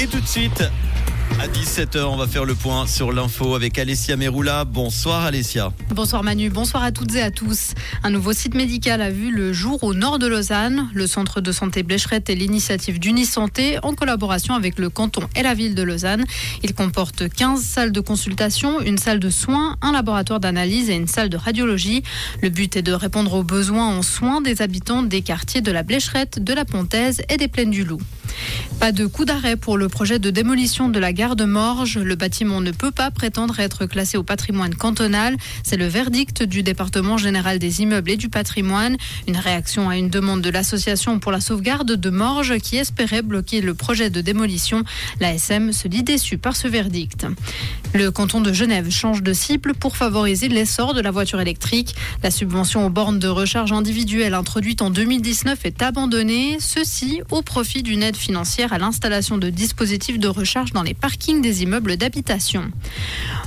Et tout de suite, à 17h, on va faire le point sur l'info avec Alessia Meroula. Bonsoir Alessia. Bonsoir Manu, bonsoir à toutes et à tous. Un nouveau site médical a vu le jour au nord de Lausanne. Le centre de santé Blécherette et l'initiative d'Unisanté en collaboration avec le canton et la ville de Lausanne. Il comporte 15 salles de consultation, une salle de soins, un laboratoire d'analyse et une salle de radiologie. Le but est de répondre aux besoins en soins des habitants des quartiers de la Blécherette, de la Pontaise et des Plaines du Loup. Pas de coup d'arrêt pour le projet de démolition de la gare de Morges. Le bâtiment ne peut pas prétendre être classé au patrimoine cantonal. C'est le verdict du département général des immeubles et du patrimoine. Une réaction à une demande de l'association pour la sauvegarde de Morges qui espérait bloquer le projet de démolition. L'ASM se dit déçu par ce verdict. Le canton de Genève change de cible pour favoriser l'essor de la voiture électrique. La subvention aux bornes de recharge individuelles introduite en 2019 est abandonnée, ceci au profit d'une aide financière à l'installation de dispositifs de recharge dans les parkings des immeubles d'habitation.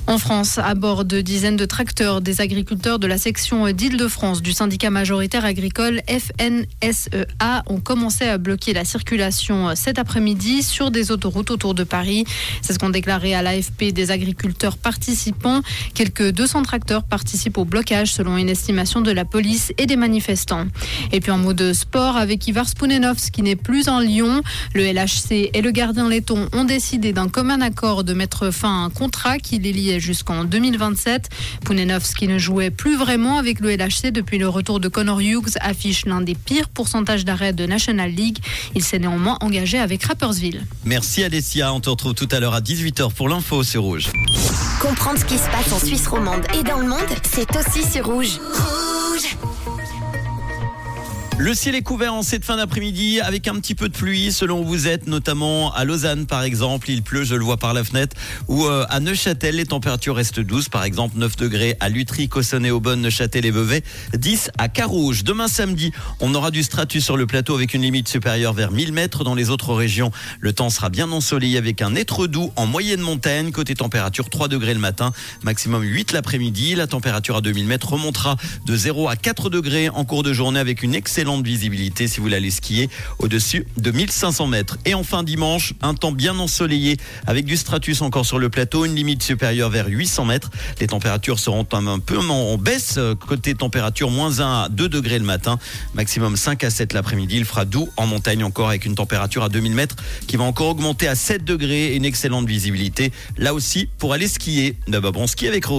En France, à bord de dizaines de tracteurs, des agriculteurs de la section d'Île-de-France du syndicat majoritaire agricole FNSEA ont commencé à bloquer la circulation cet après-midi sur des autoroutes autour de Paris. C'est ce qu'ont déclaré à l'AFP des agriculteurs participants. Quelques 200 tracteurs participent au blocage selon une estimation de la police et des manifestants. Et puis en mot de sport avec Ivar Spounenovs qui n'est plus en Lyon. Le LHC et le gardien letton ont décidé d'un commun accord de mettre fin à un contrat qui les liait jusqu'en 2027. qui ne jouait plus vraiment avec le LHC depuis le retour de Connor Hughes affiche l'un des pires pourcentages d'arrêt de National League. Il s'est néanmoins engagé avec Rappersville. Merci Alessia, on te retrouve tout à l'heure à 18h pour l'info sur Rouge. Comprendre ce qui se passe en Suisse romande et dans le monde, c'est aussi sur Rouge. Le ciel est couvert en cette fin d'après-midi avec un petit peu de pluie selon où vous êtes, notamment à Lausanne par exemple. Il pleut, je le vois par la fenêtre. Ou euh, à Neuchâtel, les températures restent douces. Par exemple, 9 degrés à Lutry, Cossonay, Aubonne, Neuchâtel et Vevey. 10 à Carouge. Demain samedi, on aura du stratus sur le plateau avec une limite supérieure vers 1000 mètres. Dans les autres régions, le temps sera bien ensoleillé avec un être doux en moyenne montagne. Côté température, 3 degrés le matin, maximum 8 l'après-midi. La température à 2000 mètres remontera de 0 à 4 degrés en cours de journée avec une excellente de visibilité si vous l'allez skier au-dessus de 1500 mètres. Et enfin dimanche, un temps bien ensoleillé avec du stratus encore sur le plateau, une limite supérieure vers 800 mètres. Les températures seront un peu en baisse, côté température moins 1 à 2 degrés le matin, maximum 5 à 7 l'après-midi. Il fera doux en montagne encore avec une température à 2000 mètres qui va encore augmenter à 7 degrés et une excellente visibilité. Là aussi pour aller skier. D'abord ski avec Rose.